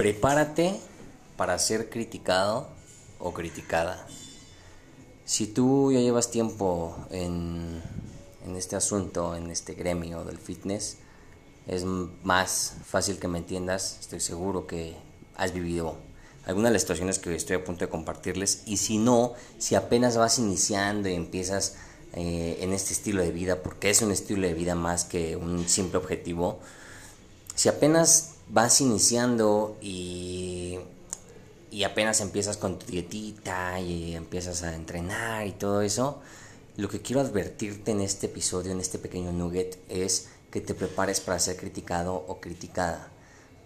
Prepárate para ser criticado o criticada. Si tú ya llevas tiempo en, este asunto, en este gremio del fitness, es más fácil que me entiendas. Estoy seguro que has vivido algunas de las situaciones que estoy a punto de compartirles. Y si no, si apenas vas iniciando y empiezas eh, en este estilo de vida, porque es un estilo de vida más que un simple objetivo, si apenas vas iniciando y, y apenas empiezas con tu dietita y empiezas a entrenar y todo eso, lo que quiero advertirte en este episodio, en este pequeño nugget, es que te prepares para ser criticado o criticada,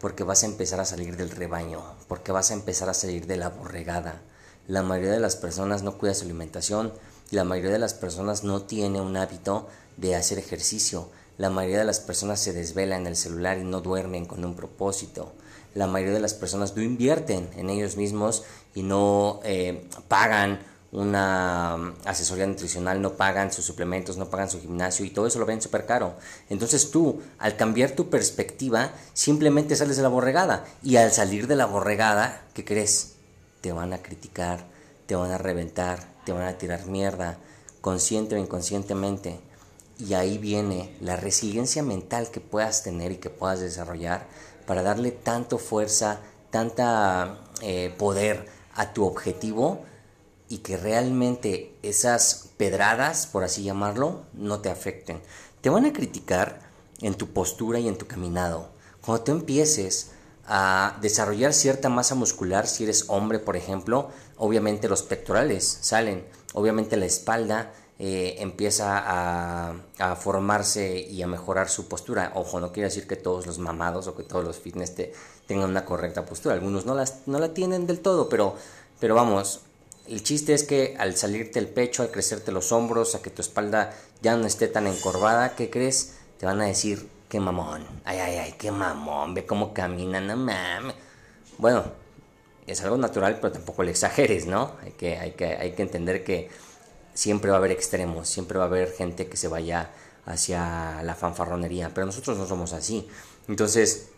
porque vas a empezar a salir del rebaño, porque vas a empezar a salir de la borregada. La mayoría de las personas no cuida su alimentación, la mayoría de las personas no tiene un hábito de hacer ejercicio, la mayoría de las personas se desvela en el celular y no duermen con un propósito. La mayoría de las personas no invierten en ellos mismos y no eh, pagan una mm, asesoría nutricional, no pagan sus suplementos, no pagan su gimnasio y todo eso lo ven súper caro. Entonces tú, al cambiar tu perspectiva, simplemente sales de la borregada. Y al salir de la borregada, ¿qué crees? Te van a criticar, te van a reventar, te van a tirar mierda, consciente o inconscientemente. Y ahí viene la resiliencia mental que puedas tener y que puedas desarrollar para darle tanto fuerza, tanta eh, poder a tu objetivo y que realmente esas pedradas, por así llamarlo, no te afecten. Te van a criticar en tu postura y en tu caminado. Cuando tú empieces a desarrollar cierta masa muscular, si eres hombre, por ejemplo, obviamente los pectorales salen, obviamente la espalda eh, empieza a, formarse y a mejorar su postura. Ojo, no quiere decir que todos los mamados o que todos los fitness tengan una correcta postura. Algunos no, las, no la tienen del todo, pero, pero vamos, el chiste es que al salirte el pecho, al crecerte los hombros, a que tu espalda ya no esté tan encorvada, ¿qué crees? Te van a decir, qué mamón, ay, ay, ay, qué mamón, ve cómo camina, no mames. Bueno, es algo natural, pero tampoco le exageres, ¿no? Hay que, hay que, hay que entender que siempre va a haber extremos, siempre va a haber gente que se vaya hacia la fanfarronería, pero nosotros no somos así. Entonces,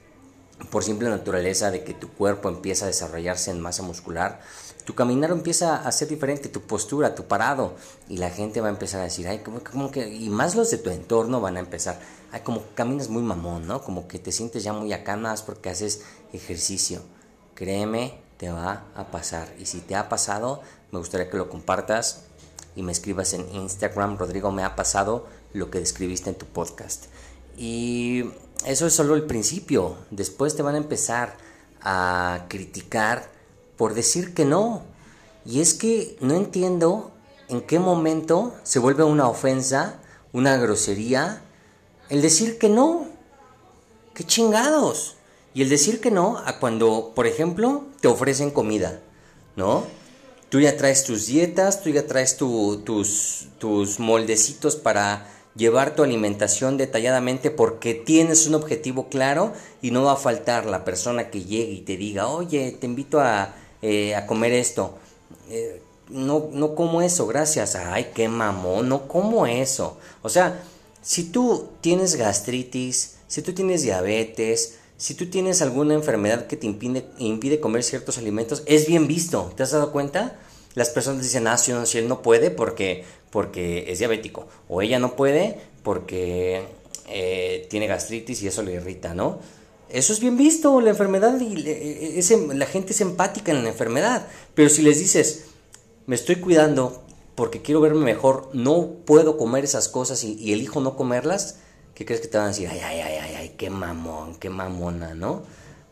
por simple naturaleza de que tu cuerpo empieza a desarrollarse en masa muscular, tu caminar empieza a ser diferente, tu postura, tu parado, y la gente va a empezar a decir, ay, como, que, y más los de tu entorno van a empezar, ay, como caminas muy mamón, ¿no? Como que te sientes ya muy acá más porque haces ejercicio. Créeme, te va a pasar. Y si te ha pasado, me gustaría que lo compartas y me escribas en Instagram, Rodrigo, me ha pasado lo que describiste en tu podcast. Y eso es solo el principio. Después te van a empezar a criticar por decir que no. Y es que no entiendo en qué momento se vuelve una ofensa, una grosería, el decir que no. ¡Qué chingados! Y el decir que no a cuando, por ejemplo, te ofrecen comida, ¿no? Tú ya traes tus dietas, tú ya traes tus, tus moldecitos para llevar tu alimentación detalladamente porque tienes un objetivo claro y no va a faltar la persona que llegue y te diga, oye, te invito a, eh, comer esto. Eh, no, no como eso, gracias. Ay, qué mamón, no como eso. O sea, si tú tienes gastritis, si tú tienes diabetes, si tú tienes alguna enfermedad que te impide, impide comer ciertos alimentos, es bien visto. ¿Te has dado cuenta? Las personas dicen, ah, si, él no puede porque, porque es diabético. O ella no puede porque eh, tiene gastritis y eso le irrita, ¿no? Eso es bien visto, la enfermedad, y la gente es empática en la enfermedad. Pero si les dices, me estoy cuidando porque quiero verme mejor, no puedo comer esas cosas y, y elijo no comerlas, ¿qué crees que te van a decir? Ay, ay, ay, ay, ay, qué mamón, qué mamona, ¿no?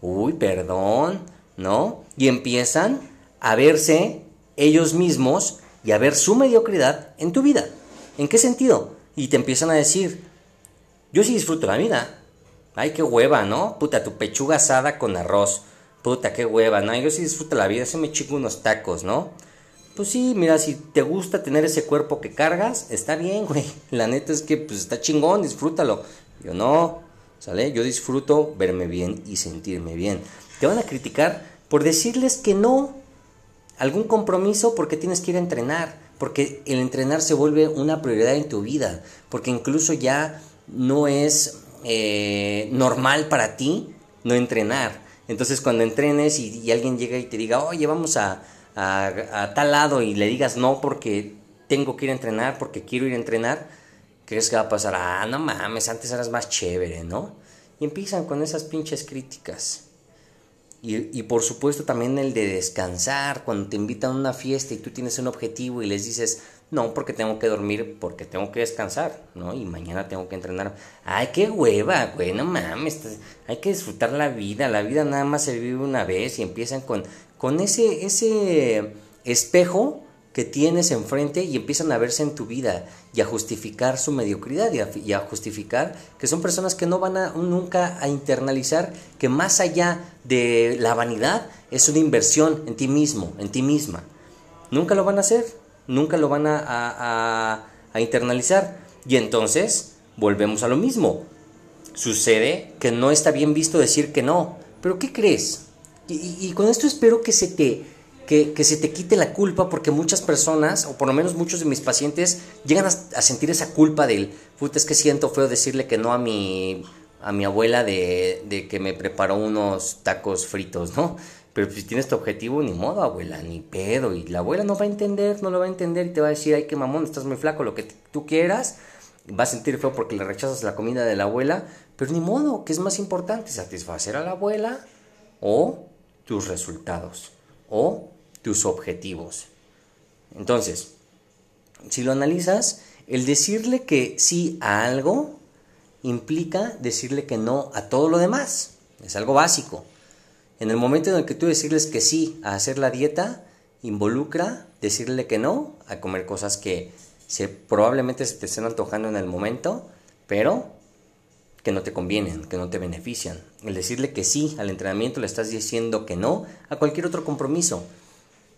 Uy, perdón, ¿no? Y empiezan a verse ellos mismos y a ver su mediocridad en tu vida. ¿En qué sentido? Y te empiezan a decir, yo sí disfruto la vida. Ay, qué hueva, ¿no? Puta, tu pechuga asada con arroz. Puta, qué hueva, ¿no? Yo sí disfruto la vida, se me chico unos tacos, ¿no? Pues sí, mira, si te gusta tener ese cuerpo que cargas, está bien, güey. La neta es que pues está chingón, disfrútalo. Yo no, ¿sale? Yo disfruto verme bien y sentirme bien. Te van a criticar por decirles que no. Algún compromiso porque tienes que ir a entrenar. Porque el entrenar se vuelve una prioridad en tu vida. Porque incluso ya no es eh, normal para ti no entrenar. Entonces cuando entrenes y, alguien llega y te diga, oye, vamos a, a, tal lado y le digas no porque tengo que ir a entrenar, porque quiero ir a entrenar, ¿crees que va a pasar? Ah, no mames, antes eras más chévere, ¿no? Y empiezan con esas pinches críticas. Y, y, por supuesto también el de descansar, cuando te invitan a una fiesta y tú tienes un objetivo y les dices, no, porque tengo que dormir, porque tengo que descansar, ¿no? Y mañana tengo que entrenar. Ay, qué hueva, güey, no mames. Hay que disfrutar la vida. La vida nada más se vive una vez y empiezan con, con ese, ese espejo que tienes enfrente y empiezan a verse en tu vida y a justificar su mediocridad y a, justificar que son personas que no van a nunca a internalizar que más allá de la vanidad es una inversión en ti mismo, en ti misma. Nunca lo van a hacer nunca lo van a, internalizar. Y entonces volvemos a lo mismo. Sucede que no está bien visto decir que no. Pero ¿qué crees? Y, con esto espero que se te que, se te quite la culpa porque muchas personas, o por lo menos muchos de mis pacientes, llegan a, sentir esa culpa del, puta, es que siento feo decirle que no a mi, a mi abuela de, de que me preparó unos tacos fritos, ¿no? Pero si tienes tu objetivo, ni modo, abuela, ni pedo. Y la abuela no va a entender, no lo va a entender y te va a decir, ay, qué mamón, estás muy flaco, lo que tú quieras. Va a sentir feo porque le rechazas la comida de la abuela. Pero ni modo, ¿qué es más importante? ¿Satisfacer a la abuela o tus resultados? O tus objetivos. Entonces, si lo analizas, el decirle que sí a algo implica decirle que no a todo lo demás. Es algo básico. En el momento en el que tú decirles que sí a hacer la dieta, involucra decirle que no a comer cosas que probablemente se te estén antojando en el momento, pero que no te convienen, que no te benefician. El decirle que sí al entrenamiento le estás diciendo que no a cualquier otro compromiso.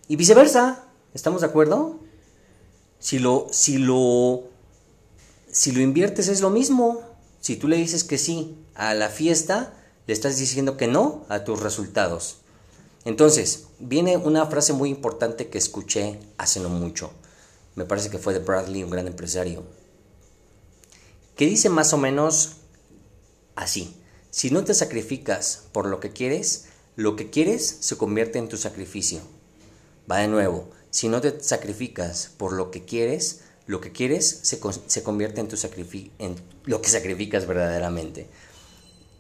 Y viceversa, ¿estamos de acuerdo? Si lo, si lo, si lo inviertes es lo mismo. Si tú le dices que sí a la fiesta, le estás diciendo que no a tus resultados. Entonces, viene una frase muy importante que escuché hace mucho. Me parece que fue de Bradley, un gran empresario. Que dice más o menos así. Si no te sacrificas por lo que quieres, lo que quieres se convierte en tu sacrificio. Va de nuevo. Si no te sacrificas por lo que quieres, lo que quieres se, se convierte en, tu en lo que sacrificas verdaderamente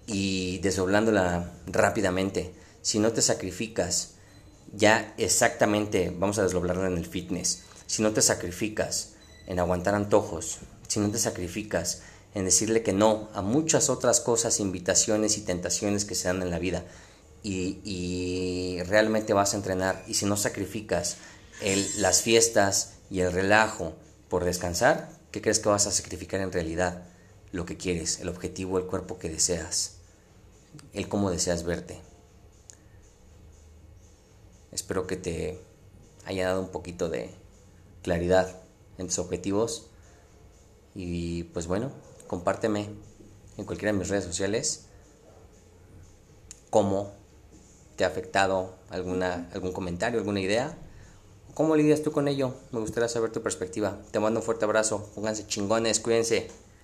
y desdoblándola rápidamente, si no te sacrificas ya exactamente, vamos a desdoblarla en el fitness, si no te sacrificas en aguantar antojos, si no te sacrificas en decirle que no a muchas otras cosas, invitaciones y tentaciones que se dan en la vida, y, realmente vas a entrenar, y si no sacrificas el, las fiestas y el relajo por descansar, ¿qué crees que vas a sacrificar en realidad? Lo que quieres, el objetivo, el cuerpo que deseas el cómo deseas verte. Espero que te haya dado un poquito de claridad en tus objetivos y pues bueno, compárteme en cualquiera de mis redes sociales cómo te ha afectado alguna, algún comentario, alguna idea. ¿Cómo lidias tú con ello? Me gustaría saber tu perspectiva. Te mando un fuerte abrazo. Pónganse chingones, cuídense.